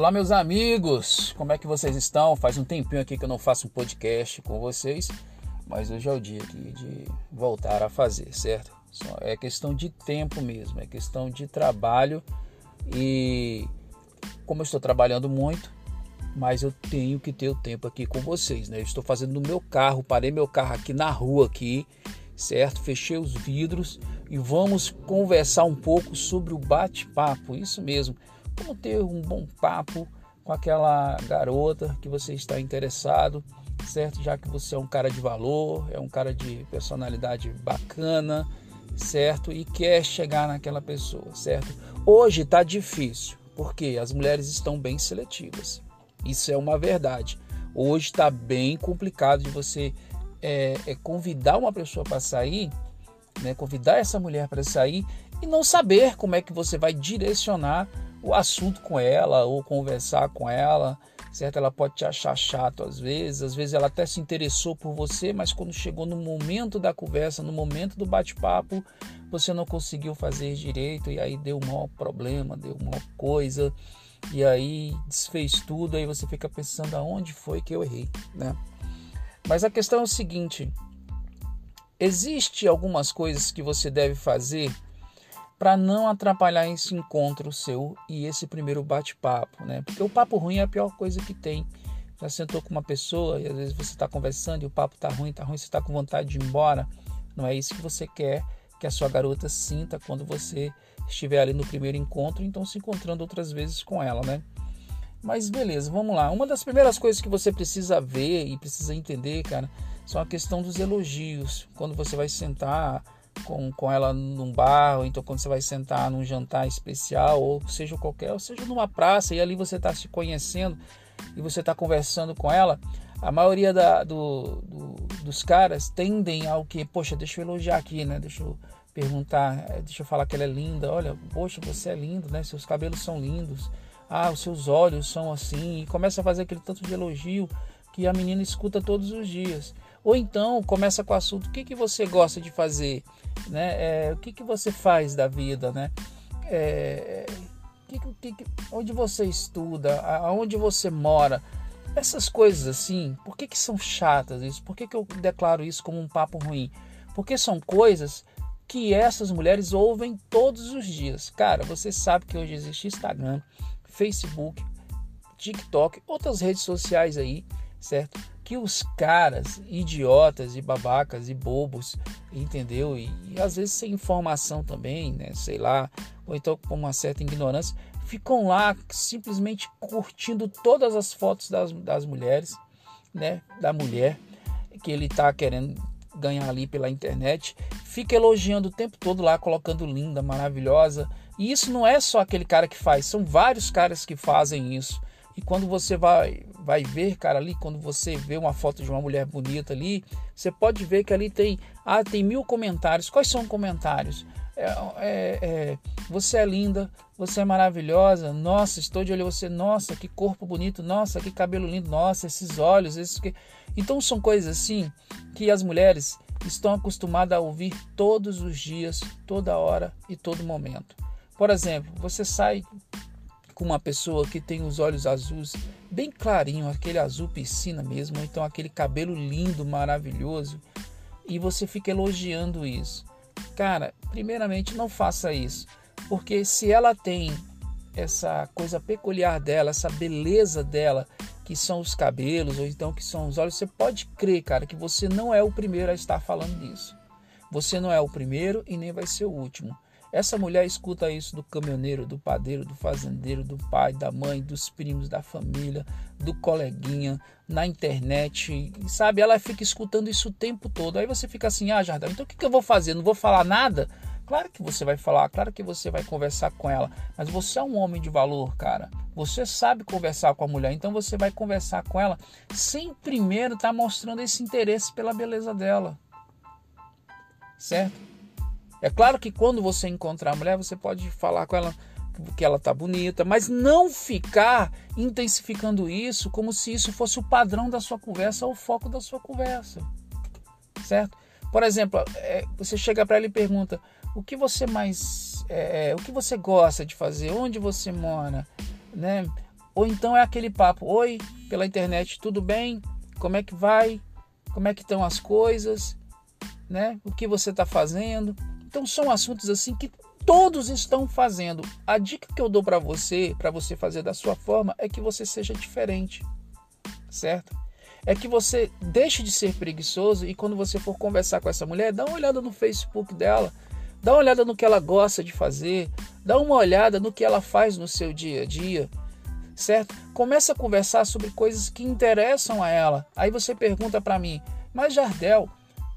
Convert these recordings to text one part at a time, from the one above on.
Olá, meus amigos, como é que vocês estão? Faz um tempinho aqui que eu não faço um podcast com vocês, mas hoje é o dia aqui de voltar a fazer, certo? É questão de tempo mesmo, é questão de trabalho e como eu estou trabalhando muito, mas eu tenho que ter o tempo aqui com vocês, né? Eu estou fazendo no meu carro, parei meu carro aqui na rua aqui, certo? Fechei os vidros e vamos conversar um pouco sobre o bate-papo, isso mesmo como ter um bom papo com aquela garota que você está interessado, certo? Já que você é um cara de valor, é um cara de personalidade bacana, certo? E quer chegar naquela pessoa, certo? Hoje está difícil, porque as mulheres estão bem seletivas. Isso é uma verdade. Hoje está bem complicado de você é, é convidar uma pessoa para sair, né? Convidar essa mulher para sair e não saber como é que você vai direcionar o assunto com ela ou conversar com ela, certo? Ela pode te achar chato às vezes, às vezes ela até se interessou por você, mas quando chegou no momento da conversa, no momento do bate-papo, você não conseguiu fazer direito e aí deu um maior problema, deu uma coisa e aí desfez tudo, aí você fica pensando aonde foi que eu errei, né? Mas a questão é o seguinte, existe algumas coisas que você deve fazer para não atrapalhar esse encontro seu e esse primeiro bate-papo, né? Porque o papo ruim é a pior coisa que tem. Já sentou com uma pessoa e às vezes você está conversando e o papo tá ruim, tá ruim, você está com vontade de ir embora. Não é isso que você quer que a sua garota sinta quando você estiver ali no primeiro encontro, então se encontrando outras vezes com ela, né? Mas beleza, vamos lá. Uma das primeiras coisas que você precisa ver e precisa entender, cara, são a questão dos elogios. Quando você vai sentar com, com ela num bar, ou então quando você vai sentar num jantar especial, ou seja qualquer, ou seja numa praça, e ali você está se conhecendo e você está conversando com ela, a maioria da, do, do, dos caras tendem ao que, poxa, deixa eu elogiar aqui, né? Deixa eu perguntar, eh, deixa eu falar que ela é linda, olha, poxa, você é lindo, né? Seus cabelos são lindos, ah, os seus olhos são assim, e começa a fazer aquele tanto de elogio que a menina escuta todos os dias. Ou então começa com o assunto: o que, que você gosta de fazer? Né? É, o que, que você faz da vida? Né? É, que, que, onde você estuda? Aonde você mora? Essas coisas assim, por que, que são chatas isso? Por que, que eu declaro isso como um papo ruim? Porque são coisas que essas mulheres ouvem todos os dias. Cara, você sabe que hoje existe Instagram, Facebook, TikTok, outras redes sociais aí, certo? Que os caras idiotas e babacas e bobos, entendeu? E, e, às vezes sem informação também, né? Sei lá, ou então com uma certa ignorância, ficam lá simplesmente curtindo todas as fotos das, das mulheres, né? Da mulher que ele tá querendo ganhar ali pela internet, fica elogiando o tempo todo lá, colocando linda, maravilhosa. E isso não é só aquele cara que faz, são vários caras que fazem isso. E quando você vai, vai ver, cara, ali, quando você vê uma foto de uma mulher bonita ali, você pode ver que ali tem, ah, tem mil comentários. Quais são os comentários? É, é, é, você é linda, você é maravilhosa, nossa, estou de olho você, nossa, que corpo bonito, nossa, que cabelo lindo, nossa, esses olhos, esses que. Então são coisas assim que as mulheres estão acostumadas a ouvir todos os dias, toda hora e todo momento. Por exemplo, você sai com uma pessoa que tem os olhos azuis bem clarinho, aquele azul piscina mesmo, ou então aquele cabelo lindo, maravilhoso, e você fica elogiando isso. Cara, primeiramente não faça isso, porque se ela tem essa coisa peculiar dela, essa beleza dela, que são os cabelos ou então que são os olhos, você pode crer, cara, que você não é o primeiro a estar falando disso. Você não é o primeiro e nem vai ser o último. Essa mulher escuta isso do caminhoneiro, do padeiro, do fazendeiro, do pai, da mãe, dos primos, da família, do coleguinha, na internet, sabe? Ela fica escutando isso o tempo todo. Aí você fica assim: ah, Jardel, então o que, que eu vou fazer? Não vou falar nada? Claro que você vai falar, claro que você vai conversar com ela, mas você é um homem de valor, cara. Você sabe conversar com a mulher, então você vai conversar com ela sem primeiro estar tá mostrando esse interesse pela beleza dela. Certo? É claro que quando você encontrar a mulher, você pode falar com ela que ela tá bonita, mas não ficar intensificando isso como se isso fosse o padrão da sua conversa ou o foco da sua conversa, certo? Por exemplo, é, você chega para ela e pergunta: o que você mais, é, é, o que você gosta de fazer, onde você mora, né? Ou então é aquele papo: Oi, pela internet, tudo bem? Como é que vai? Como é que estão as coisas? Né? O que você está fazendo? Então são assuntos assim que todos estão fazendo. A dica que eu dou para você, para você fazer da sua forma, é que você seja diferente, certo? É que você deixe de ser preguiçoso e quando você for conversar com essa mulher, dá uma olhada no Facebook dela, dá uma olhada no que ela gosta de fazer, dá uma olhada no que ela faz no seu dia a dia, certo? Começa a conversar sobre coisas que interessam a ela. Aí você pergunta para mim, mas Jardel,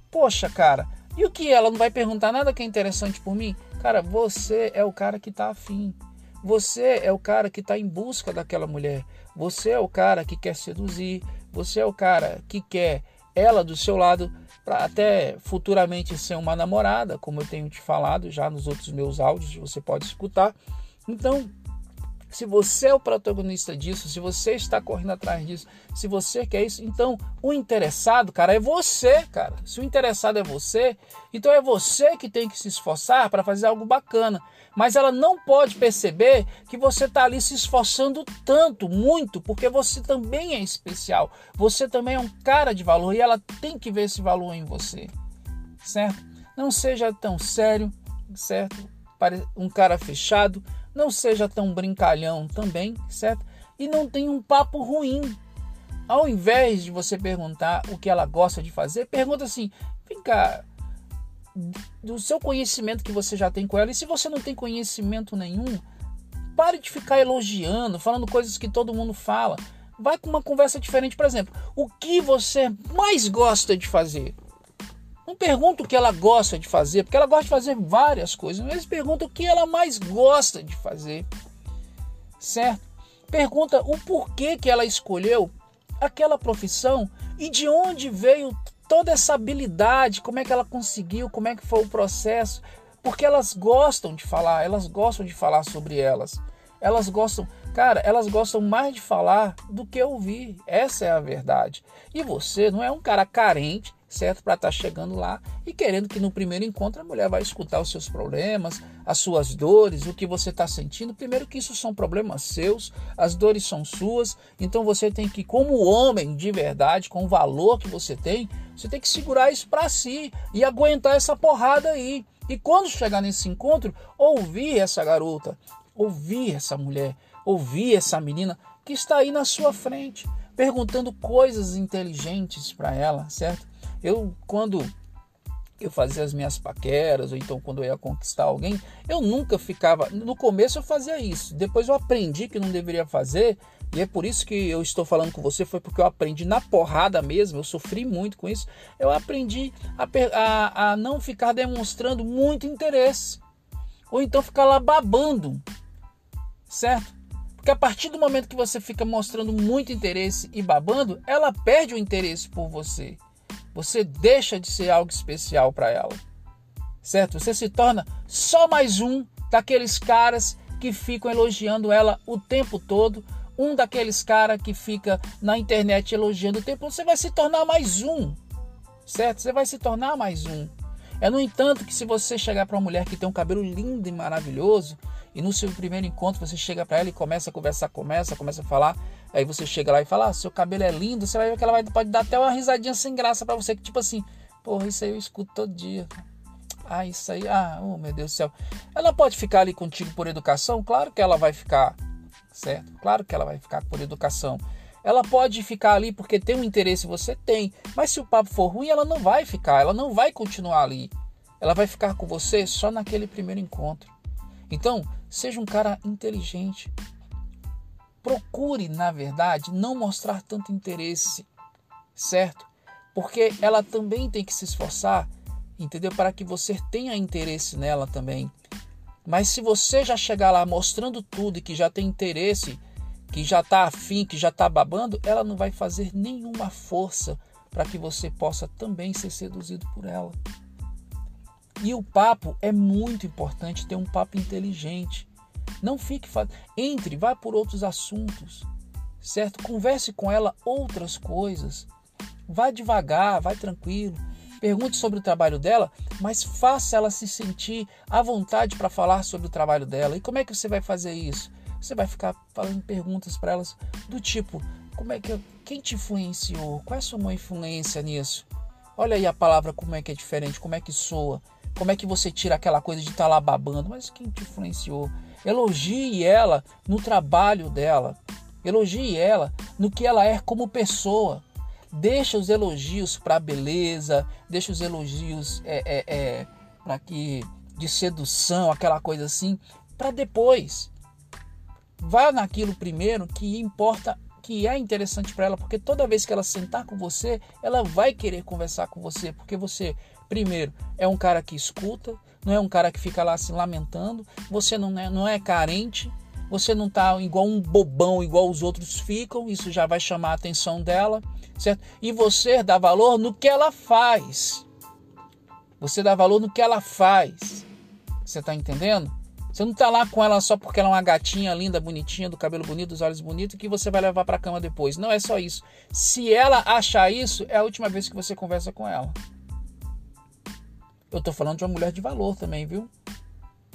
poxa, cara, e o que ela não vai perguntar nada que é interessante por mim? Cara, você é o cara que está afim. Você é o cara que está em busca daquela mulher. Você é o cara que quer seduzir. Você é o cara que quer ela do seu lado para até futuramente ser uma namorada, como eu tenho te falado já nos outros meus áudios, você pode escutar. Então, se você é o protagonista disso, se você está correndo atrás disso, se você quer isso, então o interessado, cara, é você, cara. Se o interessado é você, então é você que tem que se esforçar para fazer algo bacana. Mas ela não pode perceber que você está ali se esforçando tanto, muito, porque você também é especial. Você também é um cara de valor e ela tem que ver esse valor em você, certo? Não seja tão sério, certo? Um cara fechado não seja tão brincalhão também, certo? E não tenha um papo ruim. Ao invés de você perguntar o que ela gosta de fazer, pergunta assim: vem cá, do seu conhecimento que você já tem com ela, e se você não tem conhecimento nenhum, pare de ficar elogiando, falando coisas que todo mundo fala. Vai com uma conversa diferente, por exemplo, o que você mais gosta de fazer? Não pergunta o que ela gosta de fazer, porque ela gosta de fazer várias coisas, mas pergunta o que ela mais gosta de fazer. Certo? Pergunta o porquê que ela escolheu aquela profissão e de onde veio toda essa habilidade, como é que ela conseguiu, como é que foi o processo, porque elas gostam de falar, elas gostam de falar sobre elas. Elas gostam, cara, elas gostam mais de falar do que ouvir. Essa é a verdade. E você não é um cara carente certo? Para estar tá chegando lá e querendo que no primeiro encontro a mulher vai escutar os seus problemas, as suas dores, o que você está sentindo. Primeiro que isso são problemas seus, as dores são suas, então você tem que, como homem de verdade, com o valor que você tem, você tem que segurar isso para si e aguentar essa porrada aí. E quando chegar nesse encontro, ouvir essa garota, ouvir essa mulher, ouvir essa menina que está aí na sua frente, perguntando coisas inteligentes para ela, certo? Eu, quando eu fazia as minhas paqueras, ou então quando eu ia conquistar alguém, eu nunca ficava. No começo eu fazia isso, depois eu aprendi que não deveria fazer, e é por isso que eu estou falando com você, foi porque eu aprendi na porrada mesmo, eu sofri muito com isso. Eu aprendi a, a, a não ficar demonstrando muito interesse, ou então ficar lá babando, certo? Porque a partir do momento que você fica mostrando muito interesse e babando, ela perde o interesse por você você deixa de ser algo especial para ela. Certo? Você se torna só mais um daqueles caras que ficam elogiando ela o tempo todo, um daqueles caras que fica na internet elogiando o tempo todo. Você vai se tornar mais um. Certo? Você vai se tornar mais um. É no entanto que se você chegar para uma mulher que tem um cabelo lindo e maravilhoso, e no seu primeiro encontro você chega para ela e começa a conversar, começa, começa a falar, Aí você chega lá e fala: ah, seu cabelo é lindo, você vai ver que ela vai, pode dar até uma risadinha sem graça para você, que tipo assim, porra, isso aí eu escuto todo dia. Ah, isso aí, ah, oh meu Deus do céu. Ela pode ficar ali contigo por educação? Claro que ela vai ficar, certo? Claro que ela vai ficar por educação. Ela pode ficar ali porque tem um interesse, você tem. Mas se o papo for ruim, ela não vai ficar, ela não vai continuar ali. Ela vai ficar com você só naquele primeiro encontro. Então, seja um cara inteligente, procure, na verdade, não mostrar tanto interesse, certo? Porque ela também tem que se esforçar, entendeu? Para que você tenha interesse nela também. Mas se você já chegar lá mostrando tudo e que já tem interesse, que já está afim, que já está babando, ela não vai fazer nenhuma força para que você possa também ser seduzido por ela. E o papo é muito importante ter um papo inteligente. Não fique entre, vá por outros assuntos, certo? Converse com ela outras coisas. Vá devagar, vai tranquilo. Pergunte sobre o trabalho dela, mas faça ela se sentir à vontade para falar sobre o trabalho dela. E como é que você vai fazer isso? você vai ficar fazendo perguntas para elas do tipo: como é que quem te influenciou? Qual é a sua influência nisso? Olha aí a palavra como é que é diferente, como é que soa, como é que você tira aquela coisa de estar tá lá babando, mas quem te influenciou? Elogie ela no trabalho dela. Elogie ela no que ela é como pessoa. Deixa os elogios para beleza, deixa os elogios é, é, é para que de sedução, aquela coisa assim, para depois. Vá naquilo primeiro que importa, que é interessante para ela, porque toda vez que ela sentar com você, ela vai querer conversar com você, porque você, primeiro, é um cara que escuta, não é um cara que fica lá se lamentando, você não é, não é carente, você não tá igual um bobão, igual os outros ficam, isso já vai chamar a atenção dela, certo? E você dá valor no que ela faz. Você dá valor no que ela faz. Você tá entendendo? Você não tá lá com ela só porque ela é uma gatinha linda, bonitinha, do cabelo bonito, dos olhos bonitos, que você vai levar para cama depois. Não é só isso. Se ela achar isso, é a última vez que você conversa com ela. Eu tô falando de uma mulher de valor também, viu?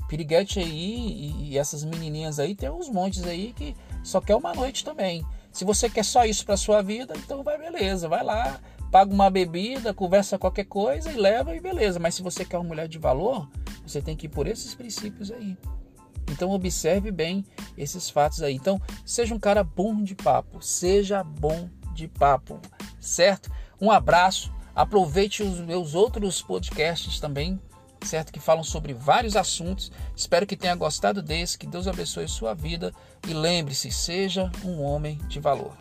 Piriguete aí e essas menininhas aí, tem uns montes aí que só quer uma noite também. Se você quer só isso para sua vida, então vai beleza, vai lá, paga uma bebida, conversa qualquer coisa e leva e beleza. Mas se você quer uma mulher de valor, você tem que ir por esses princípios aí. Então observe bem esses fatos aí. Então seja um cara bom de papo, seja bom de papo, certo? Um abraço Aproveite os meus outros podcasts também, certo? Que falam sobre vários assuntos. Espero que tenha gostado desse. Que Deus abençoe sua vida. E lembre-se: seja um homem de valor.